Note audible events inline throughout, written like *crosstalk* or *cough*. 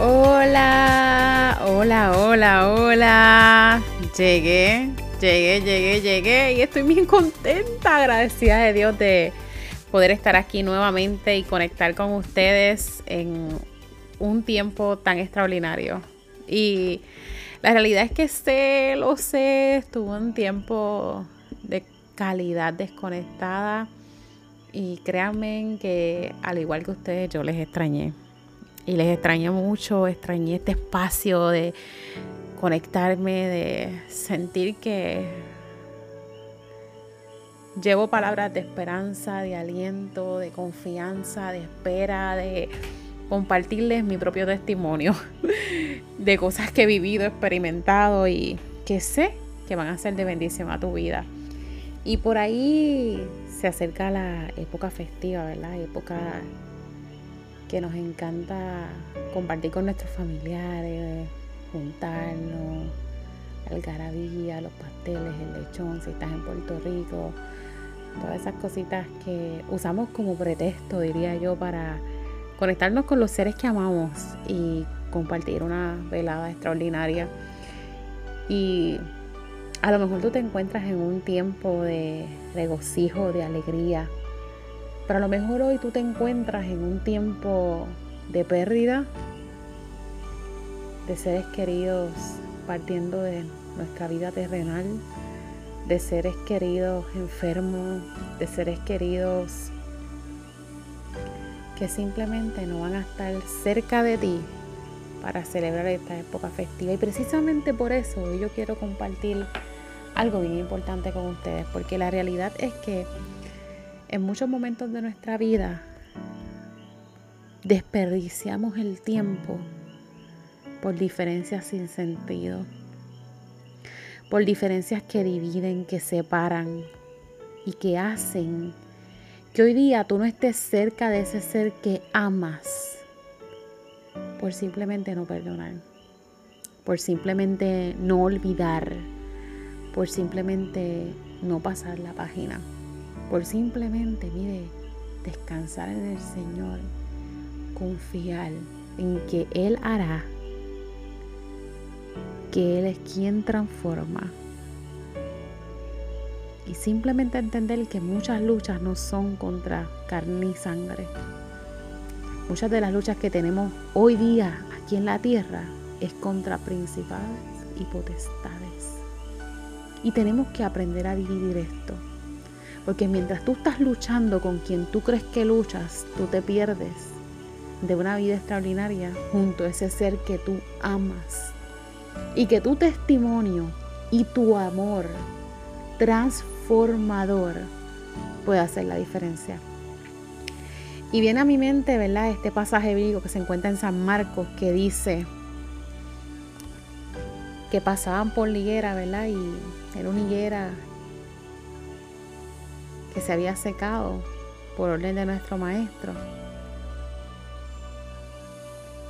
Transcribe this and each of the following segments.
Hola, hola, hola, hola. Llegué, llegué, llegué, llegué y estoy bien contenta, agradecida de Dios de poder estar aquí nuevamente y conectar con ustedes en un tiempo tan extraordinario. Y la realidad es que sé, lo sé, estuvo un tiempo de calidad desconectada y créanme que al igual que ustedes yo les extrañé y les extrañé mucho, extrañé este espacio de conectarme, de sentir que llevo palabras de esperanza, de aliento, de confianza, de espera, de compartirles mi propio testimonio *laughs* de cosas que he vivido, experimentado y que sé que van a ser de bendición a tu vida. Y por ahí se acerca la época festiva, ¿verdad? Época que nos encanta compartir con nuestros familiares, juntarnos, algarabía, los pasteles, el lechón, si estás en Puerto Rico, todas esas cositas que usamos como pretexto, diría yo, para conectarnos con los seres que amamos y compartir una velada extraordinaria. Y a lo mejor tú te encuentras en un tiempo de regocijo, de alegría, pero a lo mejor hoy tú te encuentras en un tiempo de pérdida de seres queridos partiendo de nuestra vida terrenal, de seres queridos enfermos, de seres queridos que simplemente no van a estar cerca de ti para celebrar esta época festiva. Y precisamente por eso yo quiero compartir algo bien importante con ustedes, porque la realidad es que en muchos momentos de nuestra vida desperdiciamos el tiempo por diferencias sin sentido, por diferencias que dividen, que separan y que hacen que hoy día tú no estés cerca de ese ser que amas por simplemente no perdonar, por simplemente no olvidar, por simplemente no pasar la página por simplemente, mire, descansar en el Señor, confiar en que Él hará, que Él es quien transforma. Y simplemente entender que muchas luchas no son contra carne y sangre. Muchas de las luchas que tenemos hoy día aquí en la tierra es contra principales y potestades. Y tenemos que aprender a dividir esto. Porque mientras tú estás luchando con quien tú crees que luchas, tú te pierdes de una vida extraordinaria junto a ese ser que tú amas. Y que tu testimonio y tu amor transformador puede hacer la diferencia. Y viene a mi mente, ¿verdad? Este pasaje bíblico que se encuentra en San Marcos que dice que pasaban por liguera, ¿verdad? Y era una higuera que se había secado por orden de nuestro maestro.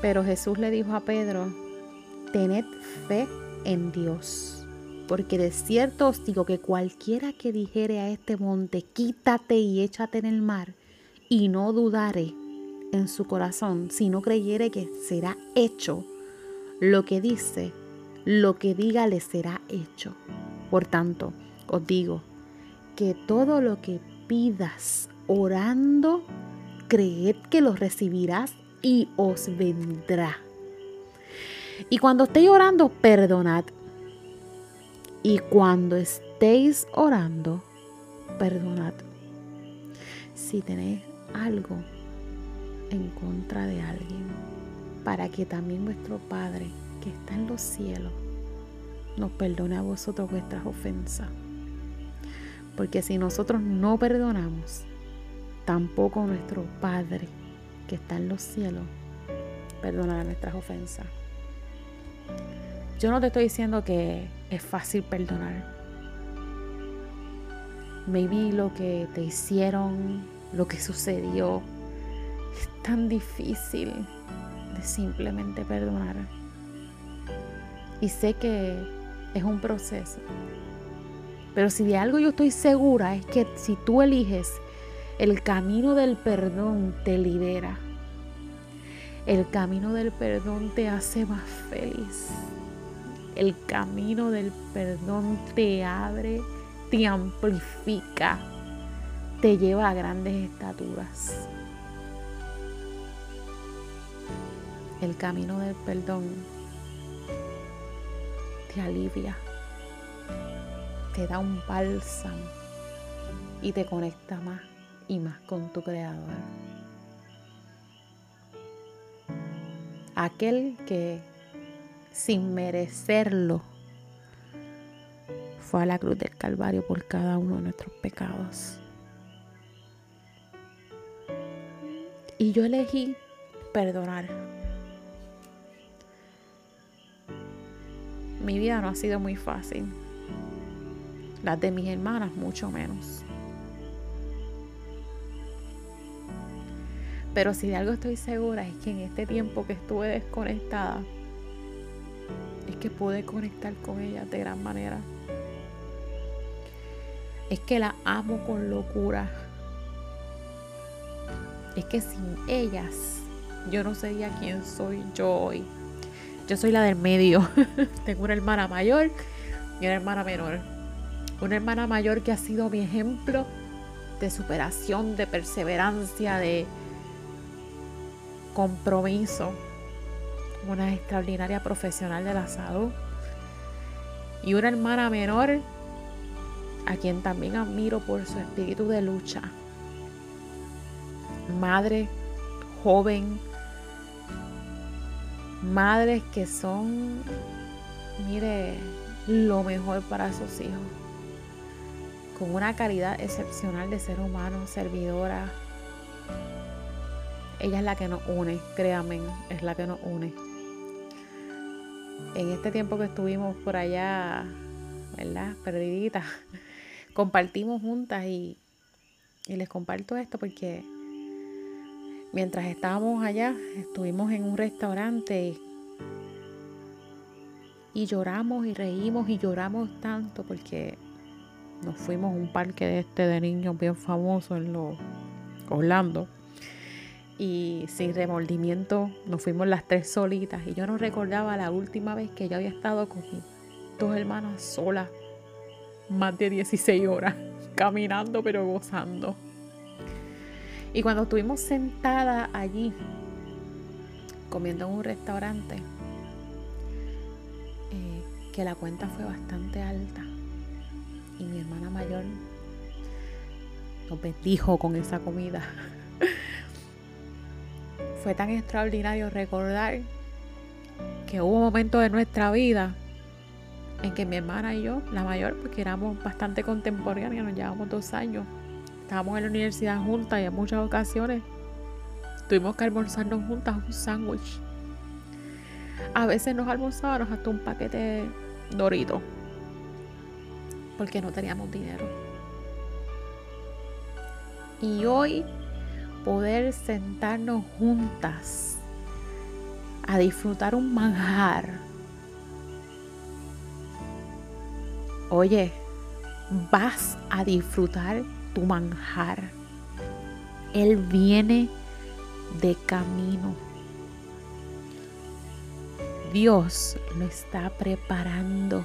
Pero Jesús le dijo a Pedro, tened fe en Dios, porque de cierto os digo que cualquiera que dijere a este monte, quítate y échate en el mar, y no dudare en su corazón, si no creyere que será hecho lo que dice, lo que diga le será hecho. Por tanto, os digo que todo lo que pidas orando, creed que lo recibirás y os vendrá. Y cuando estéis orando, perdonad. Y cuando estéis orando, perdonad. Si tenéis algo en contra de alguien, para que también vuestro Padre que está en los cielos nos perdone a vosotros vuestras ofensas. Porque si nosotros no perdonamos, tampoco nuestro Padre que está en los cielos perdonará nuestras ofensas. Yo no te estoy diciendo que es fácil perdonar. Maybe lo que te hicieron, lo que sucedió, es tan difícil de simplemente perdonar. Y sé que es un proceso. Pero si de algo yo estoy segura es que si tú eliges el camino del perdón te libera. El camino del perdón te hace más feliz. El camino del perdón te abre, te amplifica, te lleva a grandes estaturas. El camino del perdón te alivia, te da un bálsamo y te conecta más y más con tu Creador. Aquel que sin merecerlo fue a la cruz del Calvario por cada uno de nuestros pecados. Y yo elegí perdonar. Mi vida no ha sido muy fácil. Las de mis hermanas mucho menos. Pero si de algo estoy segura es que en este tiempo que estuve desconectada, es que pude conectar con ella de gran manera. Es que la amo con locura. Es que sin ellas yo no sería quien soy yo hoy. Yo soy la del medio. *laughs* Tengo una hermana mayor y una hermana menor. Una hermana mayor que ha sido mi ejemplo de superación, de perseverancia, de, compromiso, una extraordinaria profesional de la salud y una hermana menor a quien también admiro por su espíritu de lucha. Madre joven, madres que son, mire, lo mejor para sus hijos, con una calidad excepcional de ser humano, servidora, ella es la que nos une, créanme, es la que nos une. En este tiempo que estuvimos por allá, ¿verdad? Perdiditas, *laughs* compartimos juntas y, y les comparto esto porque mientras estábamos allá, estuvimos en un restaurante y, lloramos y reímos y lloramos tanto porque nos fuimos a un parque de este de niños bien famoso en los Orlando. Y sin remordimiento nos fuimos las tres solitas. Y yo no recordaba la última vez que yo había estado con mis dos hermanas solas, más de 16 horas, *laughs* caminando pero gozando. Y cuando estuvimos sentadas allí, comiendo en un restaurante, eh, que la cuenta fue bastante alta, mayor nos bendijo con esa comida. *laughs* fue tan extraordinario recordar que hubo momentos de nuestra vida en que mi hermana y yo, la mayor, porque éramos bastante contemporáneas, nos llevamos dos años, estábamos en la universidad juntas y en muchas ocasiones tuvimos que almorzarnos juntas un sándwich. A veces nos almorzábamos hasta un paquete de Doritos, porque no teníamos dinero. Y hoy poder sentarnos juntas a disfrutar un manjar. Oye, vas a disfrutar tu manjar. Él viene de camino. Dios lo está preparando.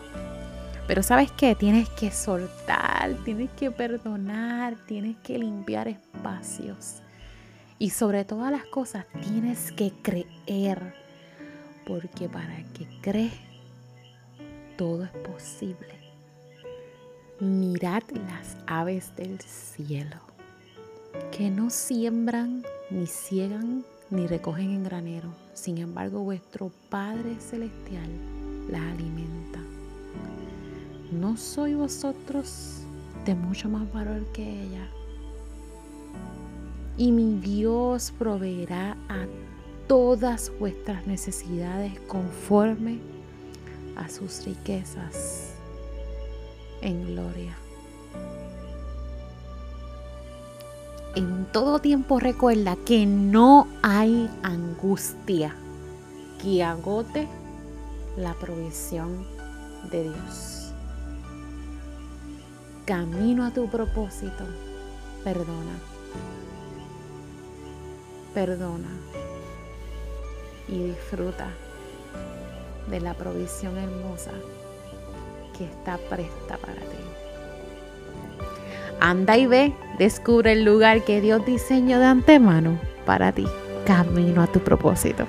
Pero sabes qué? Tienes que soltar, tienes que perdonar, tienes que limpiar espacios. Y sobre todas las cosas tienes que creer, porque para que crees, todo es posible. Mirad las aves del cielo, que no siembran, ni ciegan, ni recogen en granero. Sin embargo, vuestro Padre Celestial las alimenta. ¿No soy vosotros de mucho más valor que ella. Y mi Dios proveerá a todas vuestras necesidades conforme a sus riquezas en gloria. En todo tiempo recuerda que no hay angustia que agote la provisión de Dios. Camino a tu propósito, perdona. Perdona y disfruta de la provisión hermosa que está presta para ti. Anda y ve, descubre el lugar que Dios diseñó de antemano para ti. Camino a tu propósito.